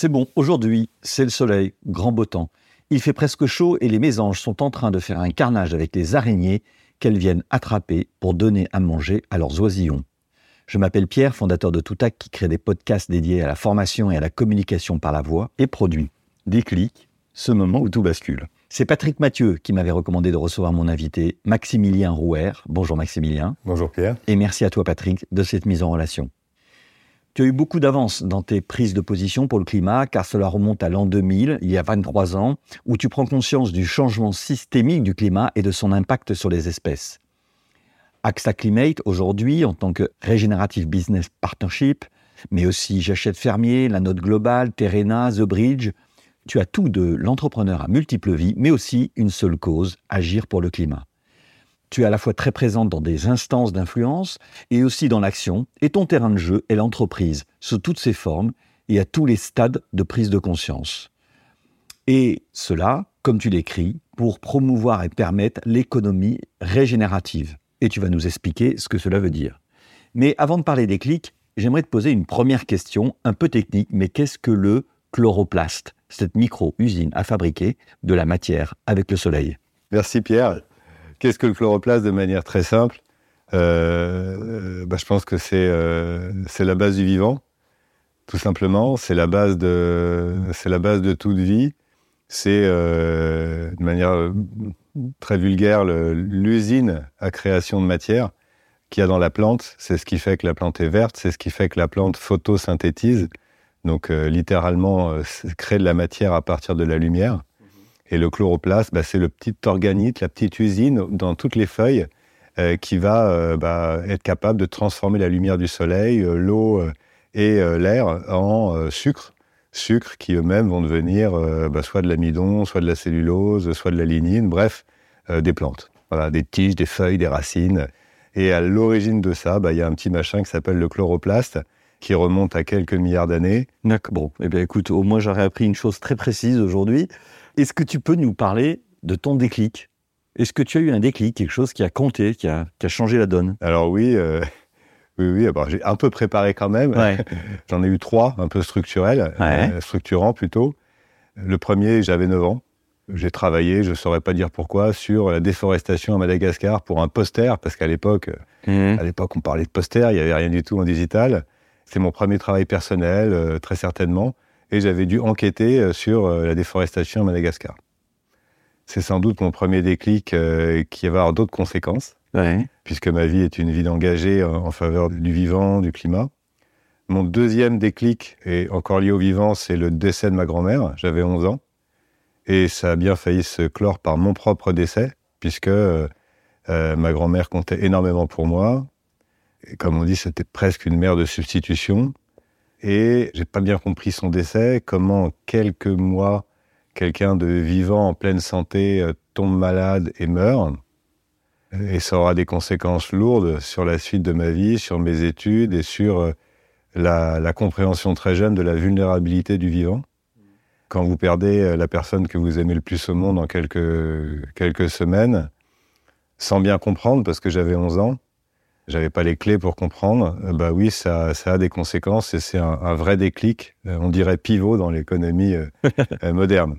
C'est bon, aujourd'hui, c'est le soleil, grand beau temps. Il fait presque chaud et les mésanges sont en train de faire un carnage avec les araignées qu'elles viennent attraper pour donner à manger à leurs oisillons. Je m'appelle Pierre, fondateur de Toutac, qui crée des podcasts dédiés à la formation et à la communication par la voix et produit Déclic, ce moment où tout bascule. C'est Patrick Mathieu qui m'avait recommandé de recevoir mon invité, Maximilien Rouer. Bonjour Maximilien. Bonjour Pierre. Et merci à toi Patrick de cette mise en relation. Tu as eu beaucoup d'avance dans tes prises de position pour le climat, car cela remonte à l'an 2000, il y a 23 ans, où tu prends conscience du changement systémique du climat et de son impact sur les espèces. AXA Climate, aujourd'hui, en tant que Regenerative Business Partnership, mais aussi J'achète Fermier, La Note Globale, Terena, The Bridge, tu as tout de l'entrepreneur à multiples vies, mais aussi une seule cause, agir pour le climat. Tu es à la fois très présente dans des instances d'influence et aussi dans l'action, et ton terrain de jeu est l'entreprise, sous toutes ses formes et à tous les stades de prise de conscience. Et cela, comme tu l'écris, pour promouvoir et permettre l'économie régénérative. Et tu vas nous expliquer ce que cela veut dire. Mais avant de parler des clics, j'aimerais te poser une première question, un peu technique, mais qu'est-ce que le chloroplaste, cette micro-usine à fabriquer de la matière avec le soleil Merci Pierre. Qu'est-ce que le chloroplaste de manière très simple euh, bah, Je pense que c'est euh, la base du vivant, tout simplement. C'est la base de la base de toute vie. C'est euh, de manière très vulgaire l'usine à création de matière qu'il y a dans la plante. C'est ce qui fait que la plante est verte. C'est ce qui fait que la plante photosynthétise. Donc littéralement crée de la matière à partir de la lumière. Et le chloroplaste, bah, c'est le petit organite, la petite usine dans toutes les feuilles euh, qui va euh, bah, être capable de transformer la lumière du soleil, euh, l'eau et l'air en sucre. Sucre qui eux-mêmes vont devenir bah, soit de l'amidon, soit de la cellulose, soit de la lignine, bref, des plantes. Voilà, des tiges, des feuilles, des racines. Et à l'origine de ça, il y a un petit machin qui s'appelle le chloroplaste qui remonte à quelques milliards d'années. Bon, eh bien écoute, au moins j'aurais appris une chose très précise aujourd'hui. Est-ce que tu peux nous parler de ton déclic? Est-ce que tu as eu un déclic, quelque chose qui a compté, qui a, changé la donne? Alors oui, euh, oui, oui. j'ai un peu préparé quand même. J'en ai eu trois, un peu structurels, euh, structurants plutôt. Le premier, j'avais 9 ans. J'ai travaillé, je ne saurais pas dire pourquoi, sur la déforestation à Madagascar pour un poster, parce qu'à l'époque, mmh. à l'époque, on parlait de poster, il n'y avait rien du tout en digital. C'est mon premier travail personnel, euh, très certainement et j'avais dû enquêter euh, sur euh, la déforestation à Madagascar. C'est sans doute mon premier déclic euh, qui va avoir d'autres conséquences, puisque ma vie est une vie engagée en faveur du vivant, du climat. Mon deuxième déclic, est encore lié au vivant, c'est le décès de ma grand-mère. J'avais 11 ans. Et ça a bien failli se clore par mon propre décès, puisque ma grand-mère comptait énormément pour moi. Et comme on dit, c'était presque une mère de substitution. Et j'ai pas bien compris son décès, comment quelques mois, quelqu'un de vivant en pleine santé euh, tombe malade et meurt. Et ça aura des conséquences lourdes sur la suite de ma vie, sur mes études et sur euh, la, la compréhension très jeune de la vulnérabilité du vivant. Quand vous perdez euh, la personne que vous aimez le plus au monde en quelques, quelques semaines, sans bien comprendre, parce que j'avais 11 ans, j'avais pas les clés pour comprendre, euh, bah oui, ça, ça a des conséquences et c'est un, vrai déclic, euh, on dirait pivot dans l'économie euh, moderne.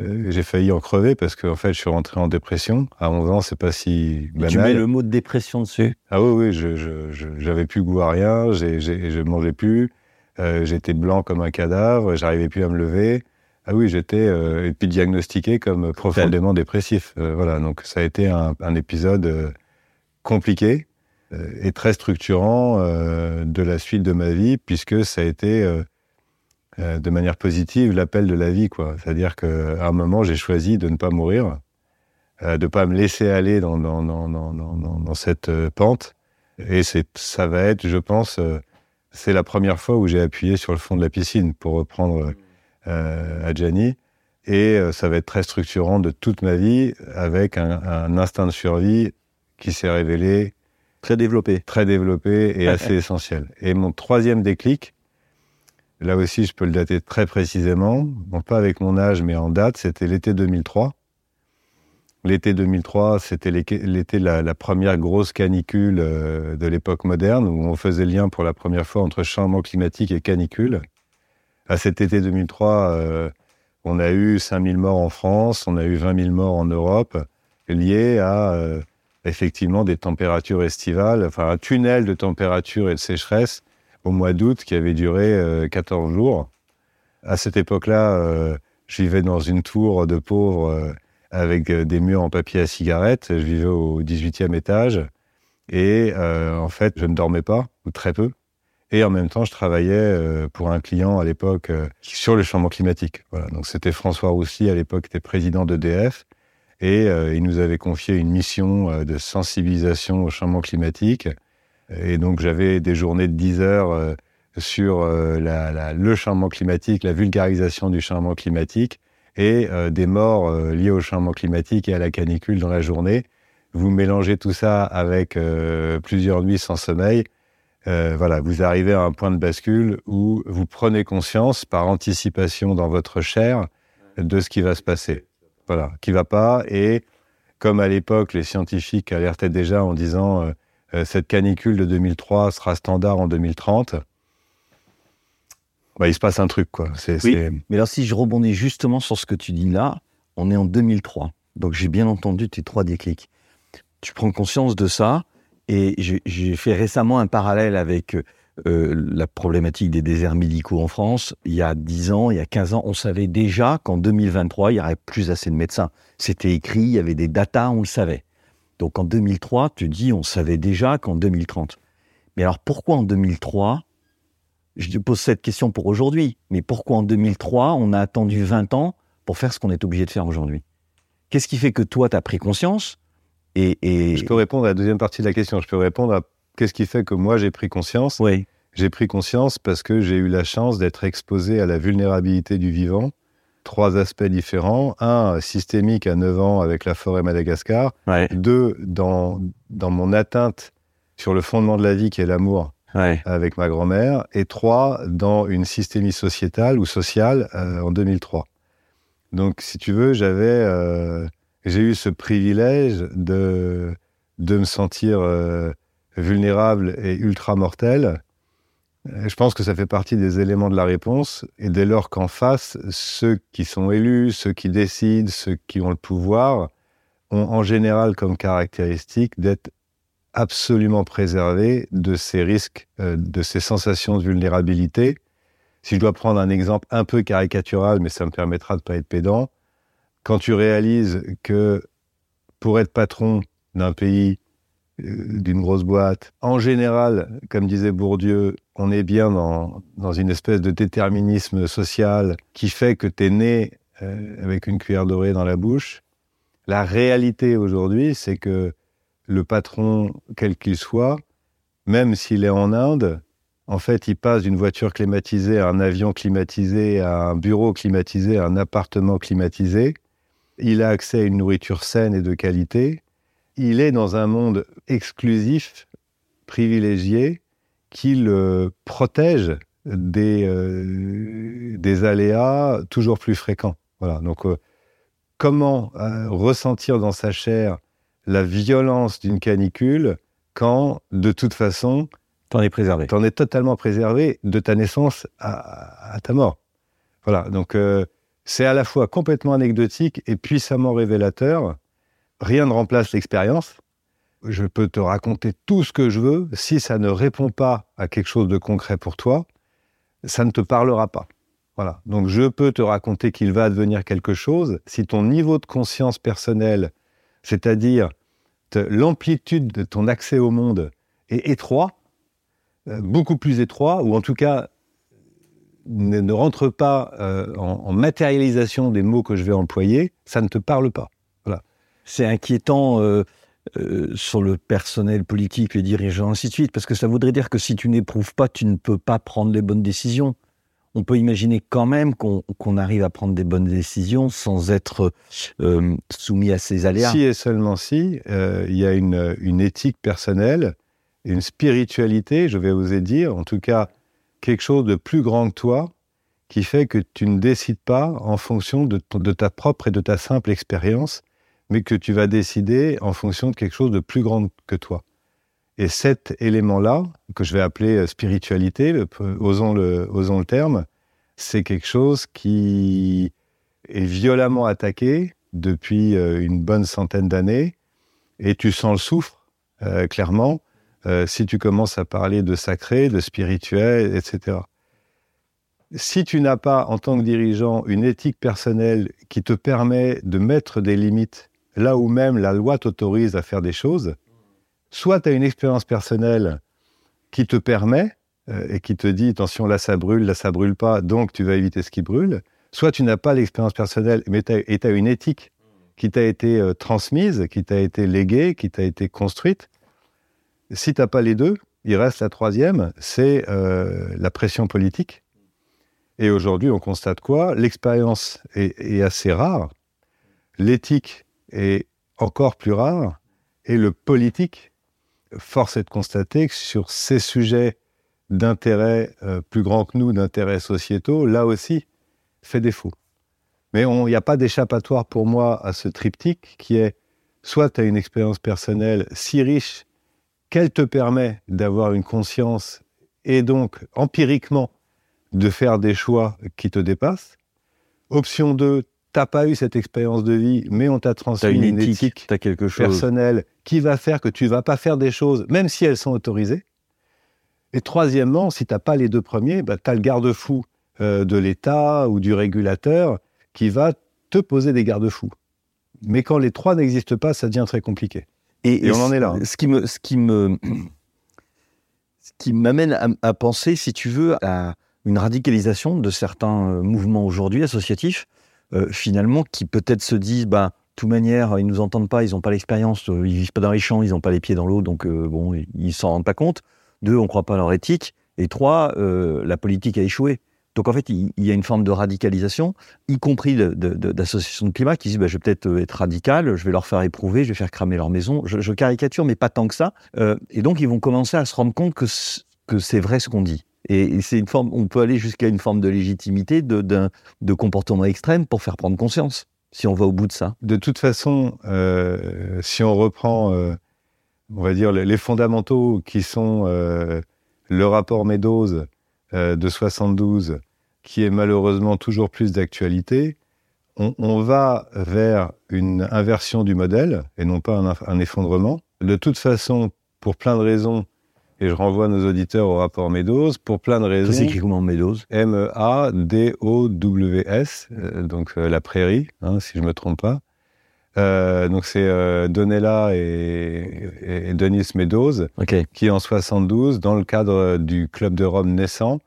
J'ai failli en crever parce qu'en fait, je suis rentré en dépression. À 11 ans, c'est pas si banal. tu mets le mot de dépression dessus? Ah oui, oui, je, j'avais plus goût à rien, j'ai, j'ai, je mangeais plus, j'étais blanc comme un cadavre, j'arrivais plus à me lever. Ah oui, j'étais euh, diagnostiqué comme profondément dépressif. Euh, voilà, donc ça a été un, épisode compliqué et très structurant de la suite de ma vie, puisque ça a été de manière positive l'appel de la vie, quoi. C'est-à-dire qu'à un moment, j'ai choisi de ne pas mourir, de ne pas me laisser aller dans, dans, dans, dans cette pente. Et ça va être, je pense, c'est la première fois où j'ai appuyé sur le fond de la piscine, pour reprendre euh, à Gianni. Et euh, ça va être très structurant de toute ma vie, avec un, instinct de survie qui s'est révélé très développé, très développé et assez essentiel. Et mon troisième déclic, là aussi je peux le dater très précisément, bon pas avec mon âge mais en date, c'était l'été 2003. L'été 2003, c'était l'été la, la, première grosse canicule euh, de l'époque moderne, où on faisait lien pour la première fois entre changement climatique et canicule. À cet été 2003, euh, on a eu 5000 morts en France, on a eu 20 000 morts en Europe, liés à euh, effectivement des températures estivales, enfin un tunnel de température et de sécheresse au mois d'août qui avait duré 14 jours. À cette époque-là, je vivais dans une tour de pauvres avec euh, des murs en papier à cigarette. Je vivais au 18e étage. Et euh, en fait, je ne dormais pas, ou très peu. Et en même temps, je travaillais euh, pour un client à l'époque sur le changement climatique. Voilà. Donc c'était François Roussy, à l'époque, était président d'EDF. Et il nous avait confié une mission de sensibilisation au changement climatique. Et donc j'avais des journées de 10 heures sur la, la, le changement climatique, la vulgarisation du changement climatique et euh, des morts euh, liées au changement climatique et à la canicule dans la journée. Vous mélangez tout ça avec euh, plusieurs nuits sans sommeil. voilà, vous arrivez à un point de bascule où vous prenez conscience par anticipation dans votre chair de ce qui va se passer. Voilà, qui va pas. Et comme à l'époque, les scientifiques alertaient déjà en disant cette canicule de 2003 sera standard en 2030 bah, il se passe un truc, quoi. oui, mais alors si je rebondis justement sur ce que tu dis là, on est en 2003. Donc j'ai bien entendu tes trois déclics. Tu prends conscience de ça, et j'ai fait récemment un parallèle avec euh, la problématique des déserts médicaux en France. Il y a 10 ans, il y a 15 ans, on savait déjà qu'en 2023, il n'y aurait plus assez de médecins. C'était écrit, il y avait des datas, on le savait. Donc en 2003, tu dis, on savait déjà qu'en 2030. Mais alors pourquoi en 2003 je te pose cette question pour aujourd'hui, mais pourquoi en 2003, on a attendu 20 ans pour faire ce qu'on est obligé de faire aujourd'hui? Qu'est-ce qui fait que toi, tu as pris conscience et, Je peux répondre à la deuxième partie de la question. Je peux répondre à qu'est-ce qui fait que moi, j'ai pris conscience? Oui. J'ai pris conscience parce que j'ai eu la chance d'être exposé à la vulnérabilité du vivant. Trois aspects différents. Un, systémique à 9 ans avec la forêt Madagascar. Deux, dans, dans mon atteinte sur le fondement de la vie qui est l'amour avec ma grand-mère, et trois, dans une systémie sociétale ou sociale euh, en 2003. Donc, si tu veux, j'avais, euh, j'ai eu ce privilège de, de me sentir euh, vulnérable et ultra mortel. Je pense que ça fait partie des éléments de la réponse. Et dès lors qu'en face, ceux qui sont élus, ceux qui décident, ceux qui ont le pouvoir, ont en général comme caractéristique d'être absolument préservé de ces risques, euh, de ces sensations de vulnérabilité. Si je dois prendre un exemple un peu caricatural, mais ça me permettra de ne pas être pédant, quand tu réalises que pour être patron d'un pays, d'une grosse boîte, en général, comme disait Bourdieu, on est bien dans, dans une espèce de déterminisme social qui fait que tu es né euh, avec une cuillère dorée dans la bouche. La réalité aujourd'hui, c'est que le patron, quel qu'il soit, même s'il est en Inde, en fait, il passe d'une voiture climatisée à un avion climatisé, à un bureau climatisé, à un appartement climatisé. Il a accès à une nourriture saine et de qualité. Il est dans un monde exclusif, privilégié, qui le protège des, euh, des aléas toujours plus fréquents. Voilà. Donc, euh, comment euh, ressentir dans sa chair la violence d'une canicule quand, de toute façon, t'en es préservé. T'en es totalement préservé de ta naissance à, ta mort. Voilà. Donc, c'est à la fois complètement anecdotique et puissamment révélateur. Rien ne remplace l'expérience. Je peux te raconter tout ce que je veux. Si ça ne répond pas à quelque chose de concret pour toi, ça ne te parlera pas. Voilà. Donc je peux te raconter qu'il va advenir quelque chose si ton niveau de conscience personnelle, c'est-à-dire l'amplitude de ton accès au monde est étroit, euh, beaucoup plus étroit, ou en tout cas ne, rentre pas euh, en, matérialisation des mots que je vais employer, ça ne te parle pas. C'est inquiétant euh, sur le personnel politique, les dirigeants, ainsi de suite, parce que ça voudrait dire que si tu n'éprouves pas, tu ne peux pas prendre les bonnes décisions on peut imaginer quand même qu'on arrive à prendre des bonnes décisions sans être euh, soumis à ces aléas. Si et seulement si, euh, il y a une, éthique personnelle, une spiritualité, je vais oser dire, en tout cas quelque chose de plus grand que toi, qui fait que tu ne décides pas en fonction de ta propre et de ta simple expérience, mais que tu vas décider en fonction de quelque chose de plus grand que toi. Et cet élément-là, que je vais appeler euh, spiritualité, osons le, osons le terme, c'est quelque chose qui est violemment attaqué depuis euh, une bonne centaine d'années, et tu sens le souffre, euh, clairement, si tu commences à parler de sacré, de spirituel, etc. Si tu n'as pas, en tant que dirigeant, une éthique personnelle qui te permet de mettre des limites là où même la loi t'autorise à faire des choses, soit tu as une expérience personnelle qui te permet euh, et qui te dit attention là ça brûle, là ça brûle pas, donc tu vas éviter ce qui brûle, soit tu n'as pas l'expérience personnelle mais tu as, une éthique qui t'a été euh, transmise, qui t'a été léguée, qui t'a été construite. Si tu n'as pas les deux, il reste la troisième, c'est euh, la pression politique. Et aujourd'hui, on constate quoi? L'expérience est assez rare, l'éthique est encore plus rare, et le politique force est de constater que sur ces sujets d'intérêt euh, plus grands que nous, d'intérêts sociétaux, là aussi, fait défaut. Mais il n'y a pas d'échappatoire pour moi à ce triptyque qui est soit tu as une expérience personnelle si riche qu'elle te permet d'avoir une conscience et donc empiriquement de faire des choix qui te dépassent. Option 2, t'as pas eu cette expérience de vie, mais on t'a transmis une, éthique, quelque chose. personnelle qui va faire que tu vas pas faire des choses, même si elles sont autorisées. Et troisièmement, si t'as pas les deux premiers, bah, tu as le garde-fou euh, de l'État ou du régulateur qui va te poser des garde-fous. Mais quand les trois n'existent pas, ça devient très compliqué. Et, on en est là. Hein. Ce qui me, ce qui me, ce qui m'amène à, à, penser, si tu veux, à une radicalisation de certains euh, mouvements aujourd'hui associatifs finalement, qui peut-être se disent, bah, de toute manière, ils nous entendent pas, ils n'ont pas l'expérience, euh, ils vivent pas dans les champs, ils n'ont pas les pieds dans l'eau, donc euh, bon, ils s'en rendent pas compte. Deux, on croit pas à leur éthique. Et trois, la politique a échoué. Donc en fait, il, y a une forme de radicalisation, y compris d'associations de, climat qui disent bah, je vais peut-être être radical, je vais leur faire éprouver, je vais faire cramer leur maison. Je, caricature, mais pas tant que ça. et donc ils vont commencer à se rendre compte que c'est vrai ce qu'on dit. Et c'est une forme, on peut aller jusqu'à une forme de légitimité, de, comportement extrême pour faire prendre conscience, si on va au bout de ça. De toute façon, euh, si on reprend, euh, on va dire, les fondamentaux qui sont euh, le rapport Meadows de 72, qui est malheureusement toujours plus d'actualité, on, va vers une inversion du modèle et non pas un effondrement. De toute façon, pour plein de raisons, et je renvoie nos auditeurs au rapport Meadows pour plein de raisons. C'est écrit comment Meadows? M-E-A-D-O-W-S, euh, donc euh, la prairie, hein, si je me trompe pas. Euh, donc c'est euh, Donella et, et, Denis Meadows qui en 72, dans le cadre du Club de Rome naissant,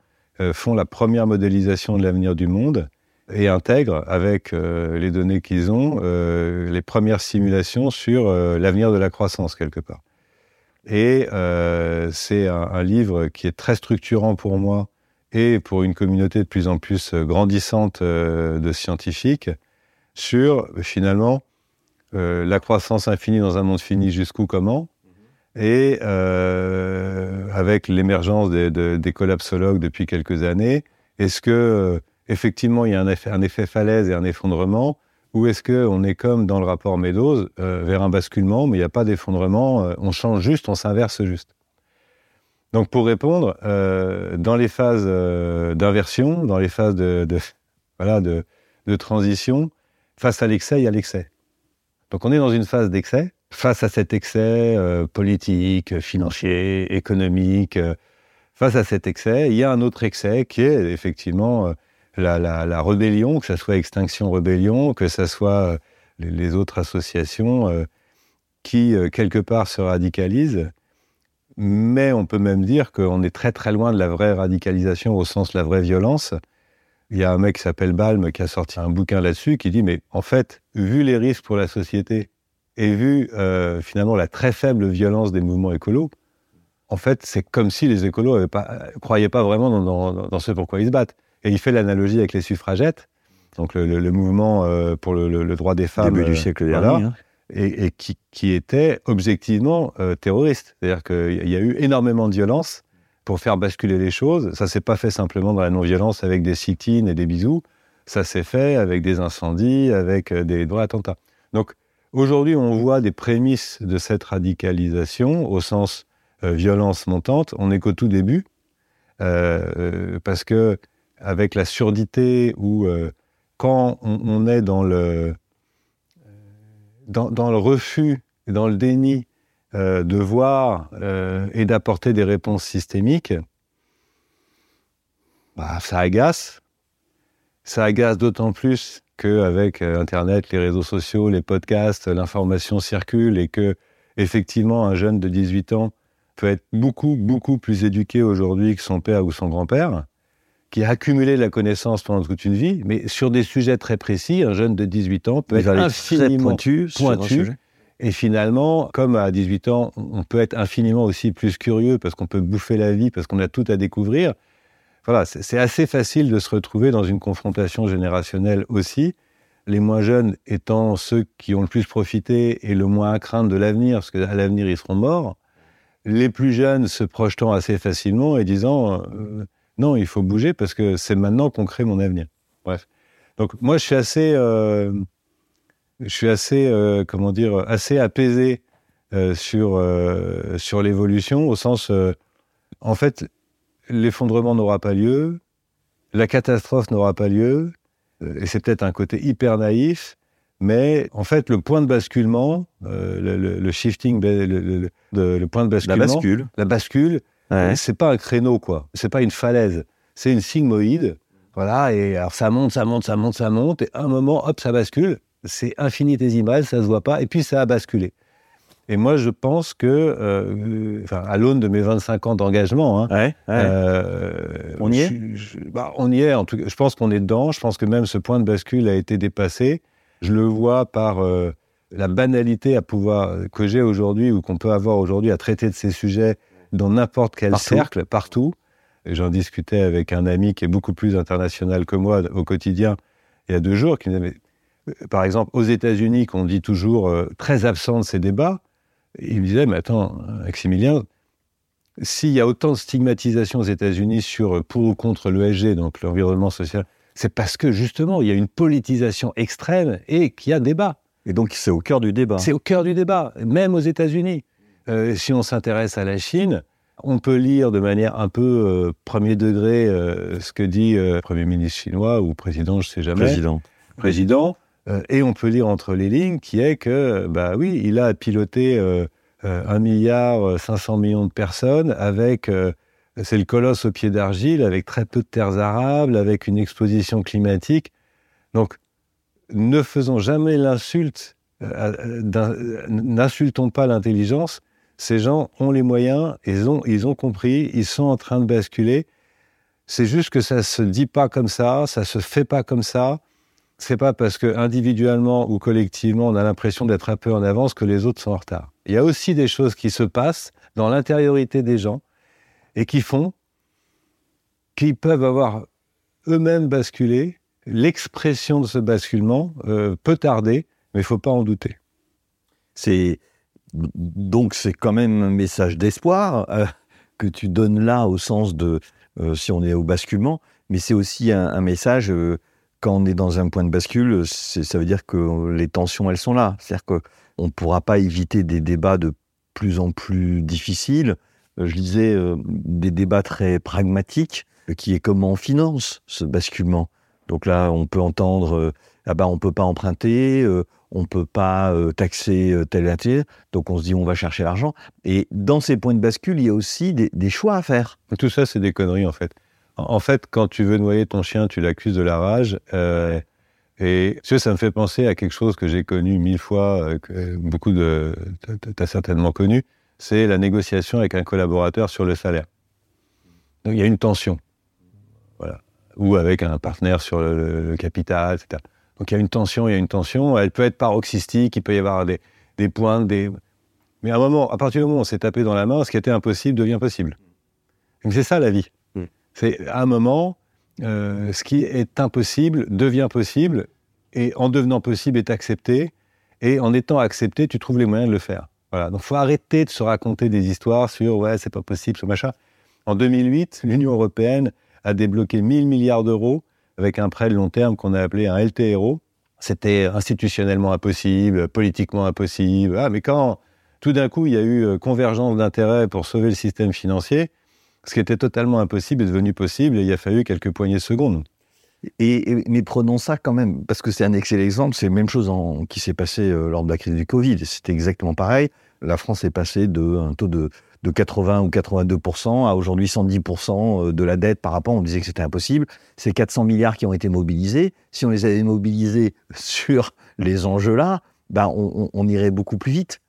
font la première modélisation de l'avenir du monde et intègrent avec les données qu'ils ont les premières simulations sur l'avenir de la croissance quelque part. Et euh, c'est un, livre qui est très structurant pour moi et pour une communauté de plus en plus euh, grandissante euh, de scientifiques sur finalement la croissance infinie dans un monde fini jusqu'où comment et avec l'émergence des, des, collapsologues depuis quelques années, est-ce que effectivement il y a un effet, un effet falaise et un effondrement ou est-ce qu'on est comme dans le rapport Meadows, euh, vers un basculement, mais il n'y a pas d'effondrement, euh, on change juste, on s'inverse juste Donc pour répondre, euh, dans les phases d'inversion, dans les phases de, voilà, de, de, transition, face à l'excès, il y a l'excès. Donc on est dans une phase d'excès. Face à cet excès politique, financier, économique, face à cet excès, il y a un autre excès qui est effectivement la, rébellion, que ce soit Extinction Rébellion, que ce soit les, autres associations qui, quelque part, se radicalisent. Mais on peut même dire qu'on est très très loin de la vraie radicalisation au sens de la vraie violence. Il y a un mec qui s'appelle Balm qui a sorti un bouquin là-dessus qui dit mais en fait, vu les risques pour la société et vu euh, finalement la très faible violence des mouvements écolos, en fait, c'est comme si les écolos ne croyaient pas vraiment dans, ce pourquoi ils se battent. Et il fait l'analogie avec les suffragettes, donc le, mouvement euh, pour le, droit des femmes. Début du euh, siècle dernier. Hein. Et, qui, qui, était objectivement terroriste. C'est-à-dire qu'il y a eu énormément de violence pour faire basculer les choses. Ça s'est pas fait simplement dans la non-violence avec des sit-ins et des bisous. Ça s'est fait avec des incendies, avec euh, des vrais attentats. Donc aujourd'hui, on voit des prémices de cette radicalisation au sens euh, violence montante. On n'est qu'au tout début euh, parce que avec la surdité ou quand on, est dans le dans, dans le refus dans le déni euh, de voir euh, et d'apporter des réponses systémiques, bah, ça agace. Ça agace d'autant plus qu'avec euh, Internet, les réseaux sociaux, les podcasts, l'information circule et que, effectivement, un jeune de 18 ans peut être beaucoup, beaucoup plus éduqué aujourd'hui que son père ou son grand-père, qui a accumulé la connaissance pendant toute une vie, mais sur des sujets très précis, un jeune de 18 ans peut être infiniment pointu, pointu et finalement, comme à 18 ans, on peut être infiniment aussi plus curieux parce qu'on peut bouffer la vie, parce qu'on a tout à découvrir. Voilà, c'est assez facile de se retrouver dans une confrontation générationnelle aussi. Les moins jeunes étant ceux qui ont le plus profité et le moins à craindre de l'avenir, parce qu'à l'avenir, ils seront morts. Les plus jeunes se projetant assez facilement et disant euh, non, il faut bouger parce que c'est maintenant qu'on crée mon avenir. Bref. Donc, moi, je suis assez. Euh, je suis assez, euh, comment dire, assez apaisé euh, sur, sur l'évolution, au sens, en fait, l'effondrement n'aura pas lieu, la catastrophe n'aura pas lieu, et c'est peut-être un côté hyper naïf, mais en fait, le point de basculement, le, shifting, le, le, point de basculement, la bascule, la bascule, c'est pas un créneau quoi, c'est pas une falaise, c'est une sigmoïde, voilà, et alors ça monte, ça monte, ça monte, ça monte, et à un moment, hop, ça bascule, c'est infinitésimal, ça se voit pas, et puis ça a basculé. Et moi, je pense que, euh, à l'aune de mes 25 ans d'engagement, hein, euh, on y est. Bah, on y est. En tout cas, je pense qu'on est dedans. Je pense que même ce point de bascule a été dépassé. Je le vois par euh, la banalité à pouvoir que j'ai aujourd'hui ou qu'on peut avoir aujourd'hui à traiter de ces sujets dans n'importe quel cercle, partout. J'en discutais avec un ami qui est beaucoup plus international que moi au quotidien il y a deux jours, qui me disait par exemple, aux États-Unis, qu'on dit toujours euh, très absent de ces débats, il me disait, mais attends, Maximilien, s'il y a autant de stigmatisation aux États-Unis sur euh, pour ou contre l'ESG, donc l'environnement social, c'est parce que justement, il y a une politisation extrême et qu'il y a débat. Et donc, c'est au cœur du débat. C'est au cœur du débat, même aux États-Unis. Euh, si on s'intéresse à la Chine, on peut lire de manière un peu premier degré ce que dit le Premier ministre chinois ou président, je ne sais jamais. Président. Président. Euh, et on peut lire entre les lignes qui est que, bah oui, il a piloté euh, euh, un milliard 500 millions de personnes avec, c'est le colosse au pied d'argile, avec très peu de terres arables, avec une exposition climatique. Donc, ne faisons jamais l'insulte, n'insultons pas l'intelligence. Ces gens ont les moyens, ils ont, ils ont compris, ils sont en train de basculer. C'est juste que ça se dit pas comme ça, ça se fait pas comme ça c'est pas parce que individuellement ou collectivement on a l'impression d'être un peu en avance que les autres sont en retard. Il y a aussi des choses qui se passent dans l'intériorité des gens et qui font qu'ils peuvent avoir eux-mêmes basculé. L'expression de ce basculement euh, peut tarder, mais il faut pas en douter. C'est donc c'est quand même un message d'espoir euh, que tu donnes là au sens de euh, si on est au basculement, mais c'est aussi un, message quand on est dans un point de bascule, ça veut dire que les tensions, elles sont là. C'est-à-dire qu'on ne pourra pas éviter des débats de plus en plus difficiles. Euh, je disais euh, des débats très pragmatiques, euh, qui est comment on finance ce basculement. Donc là, on peut entendre, ah bah, on peut pas emprunter, on peut pas taxer tel et tel. Donc on se dit, on va chercher l'argent. Et dans ces points de bascule, il y a aussi des, choix à faire. Tout ça, c'est des conneries, en fait. En fait, quand tu veux noyer ton chien, tu l'accuses de la rage. Euh, et tu ça me fait penser à quelque chose que j'ai connu mille fois, euh, que beaucoup de... Tu as certainement connu, c'est la négociation avec un collaborateur sur le salaire. Donc il y a une tension. Voilà. Ou avec un partenaire sur le, capital, etc. Donc il y a une tension, il y a une tension. Elle peut être paroxystique, il peut y avoir des, des points, des... Mais à un moment, à partir du moment où on s'est tapé dans la main, ce qui était impossible devient possible. C'est ça la vie. Mm. C'est à un moment, euh, ce qui est impossible devient possible, et en devenant possible est accepté, et en étant accepté, tu trouves les moyens de le faire. Voilà. Donc, faut arrêter de se raconter des histoires sur ouais, c'est pas possible, ce machin. En 2008, l'Union européenne a débloqué 1000 milliards d'euros avec un prêt de long terme qu'on a appelé un LTRO. C'était institutionnellement impossible, politiquement impossible. Ah, mais quand tout d'un coup il y a eu euh, convergence d'intérêts pour sauver le système financier, ce qui était totalement impossible est devenu possible et il a fallu quelques poignées de secondes. Et, mais prenons ça quand même, parce que c'est un excellent exemple. C'est la même chose qui s'est passé euh, lors de la crise du Covid. C'était exactement pareil. La France est passée d'un taux de, de 80 ou 82 à aujourd'hui 110% euh, de la dette par rapport. On disait que c'était impossible. C'est 400 milliards qui ont été mobilisés. Si on les avait mobilisés sur les enjeux-là, ben on, on, irait beaucoup plus vite.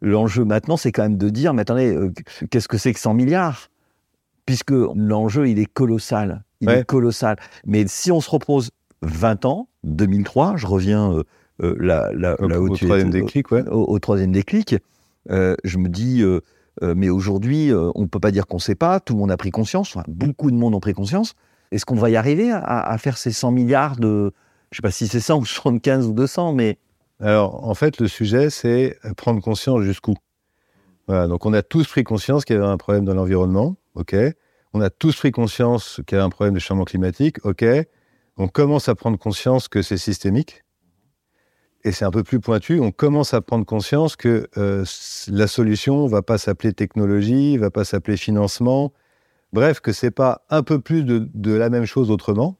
L'enjeu maintenant, c'est quand même de dire, mais attendez, euh, qu'est-ce que c'est que 100 milliards? Puisque l'enjeu, il est colossal. Il est colossal. Mais si on se repose 20 ans, 2003, je reviens euh, euh, là, là, au, là, au, troisième déclic, ouais. au, troisième déclic, euh, je me dis, mais aujourd'hui, on ne peut pas dire qu'on ne sait pas, tout le monde a pris conscience, beaucoup de monde ont pris conscience. Est-ce qu'on va y arriver à, faire ces 100 milliards de, je ne sais pas si c'est 100 ou 75 ou 200, mais... Alors, en fait, le sujet, c'est prendre conscience jusqu'où. Voilà, donc on a tous pris conscience qu'il y avait un problème dans l'environnement ok. On a tous pris conscience qu'il y a un problème de changement climatique, ok. On commence à prendre conscience que c'est systémique. Et c'est un peu plus pointu, on commence à prendre conscience que euh, la solution va pas s'appeler technologie, va pas s'appeler financement, bref, que c'est pas un peu plus de, la même chose autrement,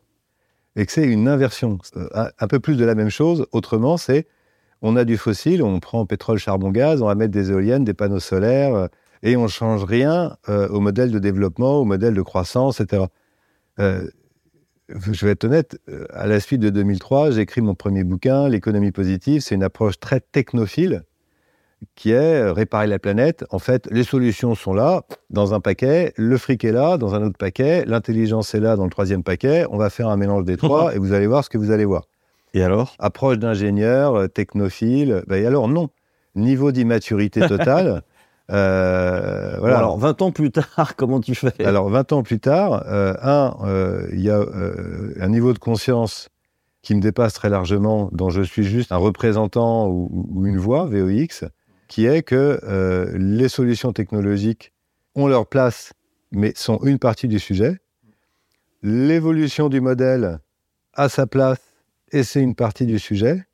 et que c'est une inversion. Euh, un, peu plus de la même chose autrement, c'est on a du fossile, on prend pétrole, charbon, gaz, on va mettre des éoliennes, des panneaux solaires, et on ne change rien euh, au modèle de développement, au modèle de croissance, etc. Euh, je vais être honnête, euh, à la suite de 2003, j'ai écrit mon premier bouquin, L'économie positive. C'est une approche très technophile qui est réparer la planète. En fait, les solutions sont là, dans un paquet, le fric est là, dans un autre paquet, l'intelligence est là, dans le troisième paquet. On va faire un mélange des trois et vous allez voir ce que vous allez voir. Et alors? Approche d'ingénieur, technophile. Ben, et alors, non. Niveau d'immaturité totale. Euh, voilà. alors, 20 ans plus tard, comment tu fais? Alors, 20 ans plus tard, euh, un, euh, il y a un niveau de conscience qui me dépasse très largement, dont je suis juste un représentant ou, une voix, VOX, qui est que les solutions technologiques ont leur place, mais sont une partie du sujet. L'évolution du modèle a sa place, et c'est une partie du sujet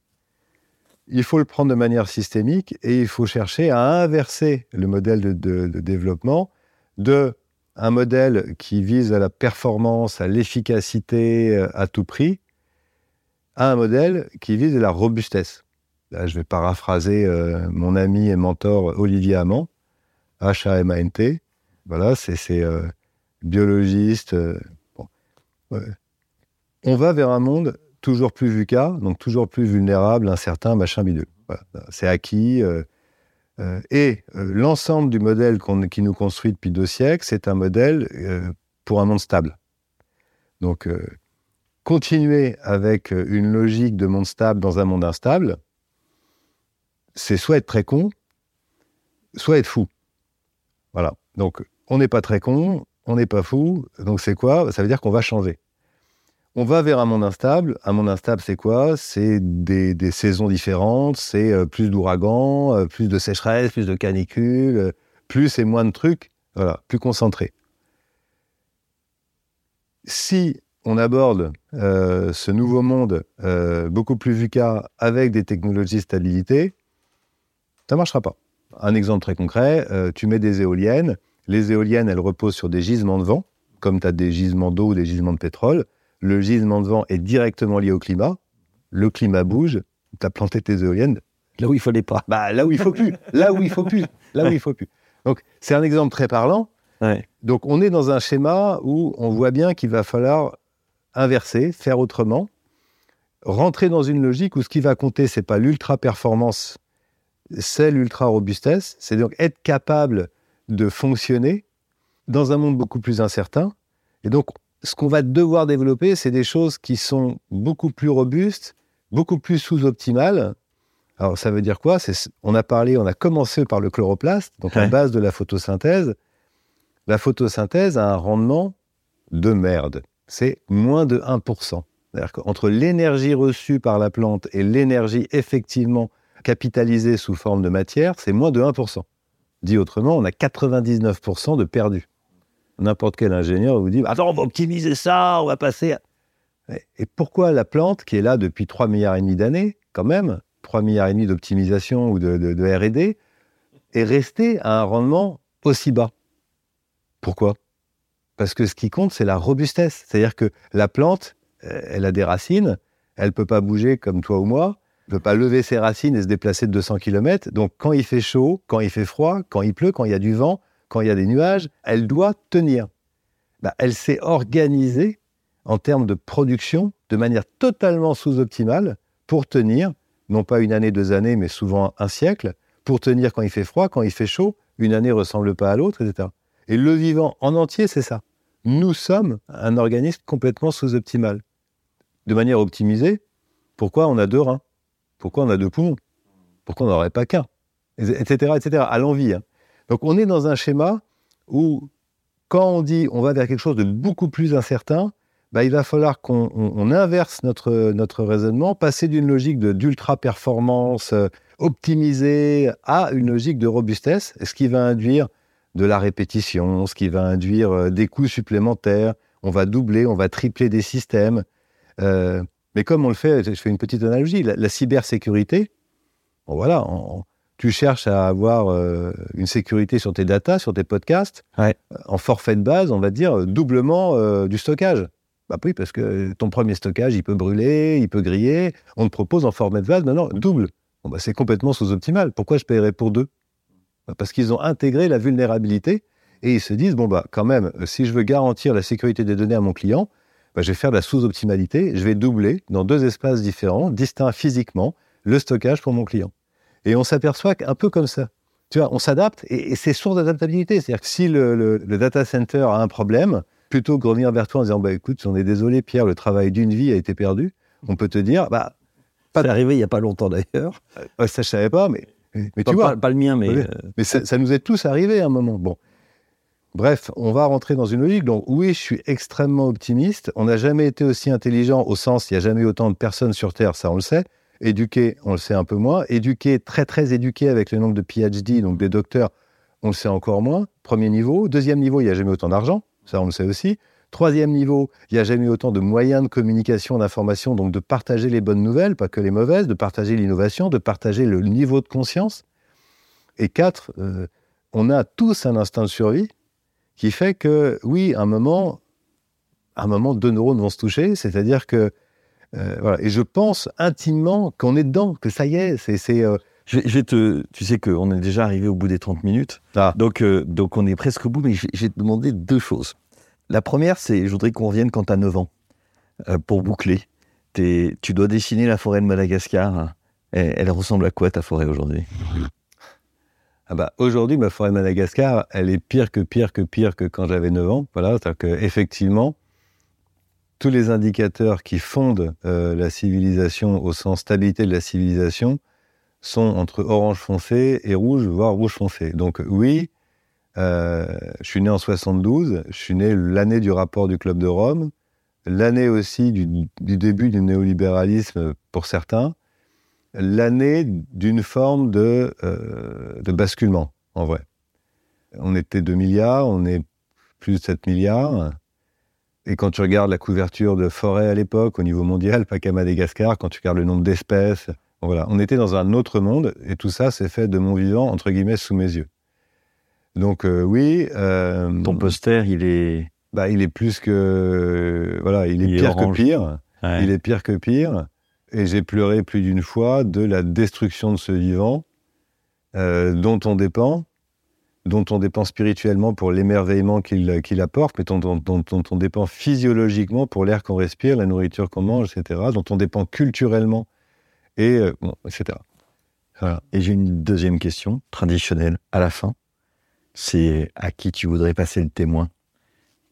il faut le prendre de manière systémique et il faut chercher à inverser le modèle de, développement de un modèle qui vise à la performance, à l'efficacité euh, à tout prix, à un modèle qui vise à la robustesse. Là, je vais paraphraser euh, mon ami et mentor Olivier Amand, H-A-M-A-N-T. Voilà, c'est euh, biologiste. On va vers un monde toujours plus VUCA, donc toujours plus vulnérable, incertain, machin bidule. C'est acquis. Euh, euh, et euh, l'ensemble du modèle qui nous construit depuis deux siècles, c'est un modèle pour un monde stable. Donc, continuer avec une logique de monde stable dans un monde instable, c'est soit être très con, soit être fou. Voilà. Donc, on n'est pas très con, on n'est pas fou. Donc, c'est quoi? Ça veut dire qu'on va changer. On va vers un monde instable. Un monde instable, c'est quoi? C'est des, saisons différentes, c'est euh, plus d'ouragans, euh, plus de sécheresse, plus de canicules, euh, plus et moins de trucs, voilà, plus concentré. Si on aborde ce nouveau monde beaucoup plus VUCA avec des technologies de stabilité, ça ne marchera pas. Un exemple très concret, tu mets des éoliennes. Les éoliennes, elles reposent sur des gisements de vent, comme tu as des gisements d'eau ou des gisements de pétrole le gisement de vent est directement lié au climat. Le climat bouge. Tu as planté tes éoliennes là où il fallait pas. Bah, là où il faut plus. là où il faut plus. Là où il faut plus. Donc, c'est un exemple très parlant. Donc on est dans un schéma où on voit bien qu'il va falloir inverser, faire autrement, rentrer dans une logique où ce qui va compter, c'est pas l'ultra performance, c'est l'ultra robustesse. C'est donc être capable de fonctionner dans un monde beaucoup plus incertain. Et donc, ce qu'on va devoir développer, c'est des choses qui sont beaucoup plus robustes, beaucoup plus sous-optimales. Alors, ça veut dire quoi? On a parlé, on a commencé par le chloroplaste, donc la base de la photosynthèse. La photosynthèse a un rendement de merde. C'est moins de 1%. C'est-à-dire qu'entre l'énergie reçue par la plante et l'énergie effectivement capitalisée sous forme de matière, c'est moins de 1%. Dit autrement, on a 99% de perdu. N'importe quel ingénieur vous dit Attends, on va optimiser ça, on va passer. À... Et pourquoi la plante, qui est là depuis 3 milliards et demi d'années, quand même, 3 milliards et demi d'optimisation ou de, RD, est restée à un rendement aussi bas? Pourquoi? Parce que ce qui compte, c'est la robustesse. C'est-à-dire que la plante, euh, elle a des racines, elle ne peut pas bouger comme toi ou moi, ne peut pas lever ses racines et se déplacer de 200 km. Donc quand il fait chaud, quand il fait froid, quand il pleut, quand il y a du vent, quand il y a des nuages, elle doit tenir. Bah, elle s'est organisée en termes de production de manière totalement sous-optimale pour tenir, non pas une année, deux années, mais souvent un siècle, pour tenir quand il fait froid, quand il fait chaud, une année ressemble pas à l'autre, etc. Et le vivant en entier, c'est ça. Nous sommes un organisme complètement sous-optimal. De manière optimisée, pourquoi on a deux reins? Pourquoi on a deux poumons? Pourquoi on n'aurait pas qu'un? Etc. etc. à l'envie. Hein. Donc on est dans un schéma où, quand on dit on va vers quelque chose de beaucoup plus incertain, bah, il va falloir qu'on inverse notre, notre raisonnement, passer d'une logique d'ultra-performance euh, optimisée à une logique de robustesse, ce qui va induire de la répétition, ce qui va induire euh, des coûts supplémentaires. On va doubler, on va tripler des systèmes. Euh, mais comme on le fait, je fais une petite analogie, la, cybersécurité, voilà, tu cherches à avoir euh, une sécurité sur tes datas, sur tes podcasts, en forfait de base, on va dire doublement euh, du stockage. Bah oui, parce que ton premier stockage, il peut brûler, il peut griller. On te propose en forfait de base maintenant double. Bon, bah, c'est complètement sous-optimal. Pourquoi je paierais pour deux? Bah, Parce qu'ils ont intégré la vulnérabilité et ils se disent bon bah quand même, si je veux garantir la sécurité des données à mon client, bah, je vais faire de la sous-optimalité. Je vais doubler dans deux espaces différents, distincts physiquement, le stockage pour mon client. Et on s'aperçoit qu'un peu comme ça. Tu vois, on s'adapte et, c'est source d'adaptabilité. C'est-à-dire que si le, data center a un problème, plutôt que revenir vers toi en disant bah, écoute, on est désolé, Pierre, le travail d'une vie a été perdu, on peut te dire bah, pas C'est arrivé il n'y a pas longtemps d'ailleurs. Euh, ça, je savais pas, mais, mais tu vois. Pas, le mien, mais. Euh, mais ça, ça, nous est tous arrivé à un moment. Bon. Bref, on va rentrer dans une logique. Donc, oui, je suis extrêmement optimiste. On n'a jamais été aussi intelligent au sens, il n'y a jamais eu autant de personnes sur Terre, ça on le sait. Éduqué, on le sait un peu moins. Éduqué, très très éduqué avec le nombre de PhD, donc des docteurs, on le sait encore moins. Premier niveau. Deuxième niveau, il n'y a jamais autant d'argent, ça on le sait aussi. Troisième niveau, il n'y a jamais autant de moyens de communication, d'information, donc de partager les bonnes nouvelles, pas que les mauvaises, de partager l'innovation, de partager le niveau de conscience. Et quatre, euh, on a tous un instinct de survie qui fait que, oui, à un moment, un moment, deux neurones vont se toucher, c'est-à-dire que euh, voilà. Et je pense intimement qu'on est dedans, que ça y est, c'est. Euh, je, vais te, tu sais qu'on est déjà arrivé au bout des 30 minutes, ah. donc, euh, donc on est presque au bout, mais je, vais te demander deux choses. La première, c'est, je voudrais qu'on revienne quand tu as 9 ans, pour boucler. tu dois dessiner la forêt de Madagascar. Elle, elle ressemble à quoi ta forêt aujourd'hui? Ah bah, aujourd'hui, ma forêt de Madagascar, elle est pire que pire que pire que quand j'avais 9 ans. Voilà, c'est-à-dire qu'effectivement, tous les indicateurs qui fondent euh, la civilisation au sens stabilité de la civilisation sont entre orange foncé et rouge, voire rouge foncé. Donc oui, euh, je suis né en 72, je suis né l'année du rapport du Club de Rome, l'année aussi du, début du néolibéralisme pour certains, l'année d'une forme de, euh, de basculement, en vrai. On était 2 milliards, on est plus de 7 milliards. Et quand tu regardes la couverture de forêt à l'époque, au niveau mondial, pas qu'à Madagascar, quand tu regardes le nombre d'espèces, voilà, on était dans un autre monde, et tout ça s'est fait de mon vivant, entre guillemets, sous mes yeux. Donc euh, oui. Euh, Ton poster, il est. Bah, il est plus que. Voilà, il est pire que pire. Il est pire que pire. Et j'ai pleuré plus d'une fois de la destruction de ce vivant, euh, dont on dépend, dont on dépend spirituellement pour l'émerveillement qu'il apporte, mais dont, dont, on dépend physiologiquement pour l'air qu'on respire, la nourriture qu'on mange, etc., dont on dépend culturellement, et euh, bon, etc. Et j'ai une deuxième question, traditionnelle, à la fin. C'est à qui tu voudrais passer le témoin?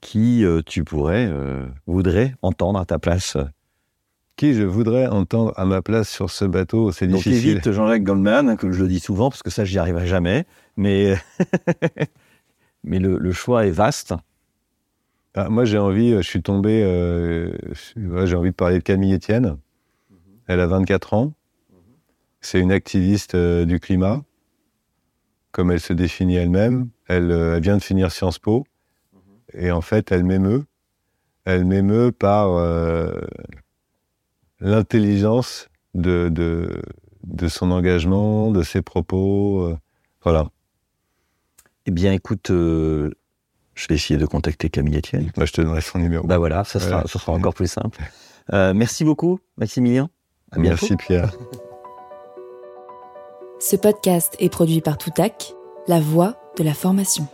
Qui euh, tu pourrais, euh, voudrais entendre à ta place? Qui je voudrais entendre à ma place sur ce bateau? C'est difficile. Donc évite Jean-Jacques Goldman, hein, que je le dis souvent, parce que ça, j'y arriverai jamais. Mais, mais le, choix est vaste. Ah, moi, j'ai envie, je suis tombé, euh, j'ai envie de parler de Camille Etienne. Elle a 24 ans. C'est une activiste euh, du climat, comme elle se définit elle-même. Elle, euh, elle, vient de finir Sciences Po. Et en fait, elle m'émeut. Elle m'émeut par l'intelligence de, de, son engagement, de ses propos. Euh, voilà. Eh bien, écoute, euh, je vais essayer de contacter Camille Etienne. Bah, je te donnerai son numéro. Bah voilà, ça sera, ça sera encore plus simple. Euh, merci beaucoup, Maximilien. merci, Pierre. Ce podcast est produit par Toutac, la voix de la formation.